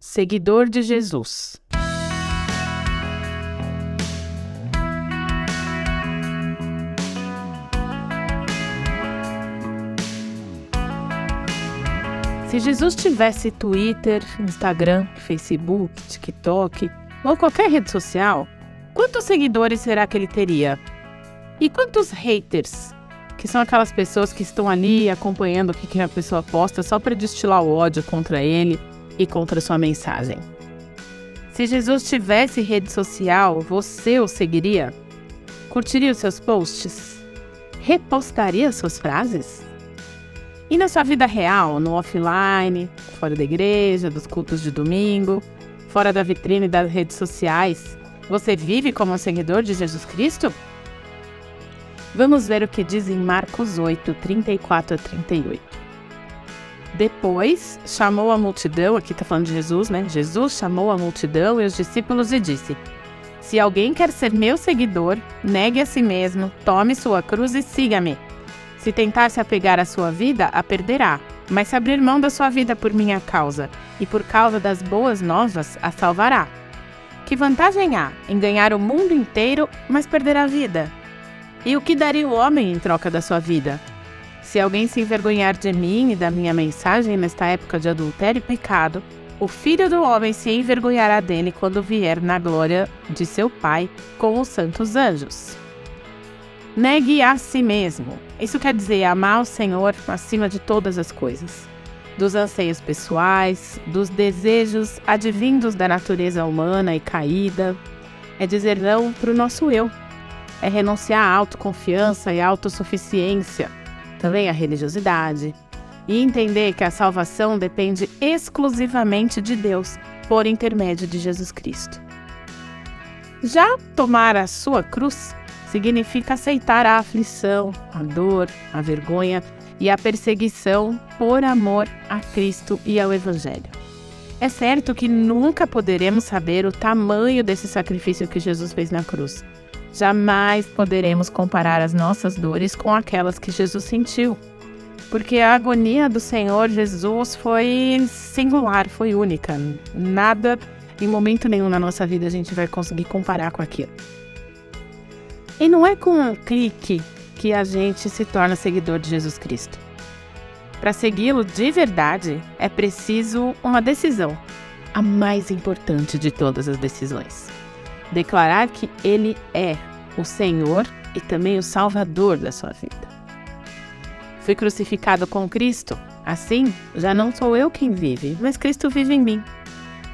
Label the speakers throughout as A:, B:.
A: seguidor de Jesus. Se Jesus tivesse Twitter, Instagram, Facebook, TikTok ou qualquer rede social, quantos seguidores será que ele teria? E quantos haters? Que são aquelas pessoas que estão ali acompanhando o que a pessoa posta só para destilar o ódio contra ele e contra sua mensagem. Se Jesus tivesse rede social, você o seguiria? Curtiria os seus posts? Repostaria suas frases? E na sua vida real, no offline, fora da igreja, dos cultos de domingo, fora da vitrine das redes sociais, você vive como um seguidor de Jesus Cristo? Vamos ver o que diz em Marcos 8, 34 a 38. Depois chamou a multidão, aqui está falando de Jesus, né? Jesus chamou a multidão e os discípulos e disse: Se alguém quer ser meu seguidor, negue a si mesmo, tome sua cruz e siga-me. Se tentar se apegar à sua vida, a perderá. Mas se abrir mão da sua vida por minha causa e por causa das boas novas, a salvará. Que vantagem há em ganhar o mundo inteiro, mas perder a vida? E o que daria o homem em troca da sua vida? Se alguém se envergonhar de mim e da minha mensagem nesta época de adultério e pecado, o filho do homem se envergonhará dele quando vier na glória de seu Pai com os santos anjos. Negue a si mesmo. Isso quer dizer amar o Senhor acima de todas as coisas. Dos anseios pessoais, dos desejos advindos da natureza humana e caída. É dizer não para o nosso eu. É renunciar à autoconfiança e à autossuficiência. Também à religiosidade. E entender que a salvação depende exclusivamente de Deus, por intermédio de Jesus Cristo. Já tomar a sua cruz significa aceitar a aflição, a dor, a vergonha e a perseguição por amor a Cristo e ao Evangelho. É certo que nunca poderemos saber o tamanho desse sacrifício que Jesus fez na cruz. Jamais poderemos comparar as nossas dores com aquelas que Jesus sentiu, porque a agonia do Senhor Jesus foi singular, foi única. Nada, em momento nenhum na nossa vida, a gente vai conseguir comparar com aquilo. E não é com um clique que a gente se torna seguidor de Jesus Cristo. Para segui-lo de verdade, é preciso uma decisão, a mais importante de todas as decisões. Declarar que Ele é o Senhor e também o Salvador da sua vida. Fui crucificado com Cristo, assim já não sou eu quem vive, mas Cristo vive em mim.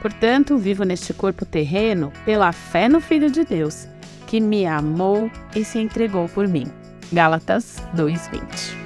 A: Portanto, vivo neste corpo terreno pela fé no Filho de Deus que me amou e se entregou por mim. Gálatas 2:20.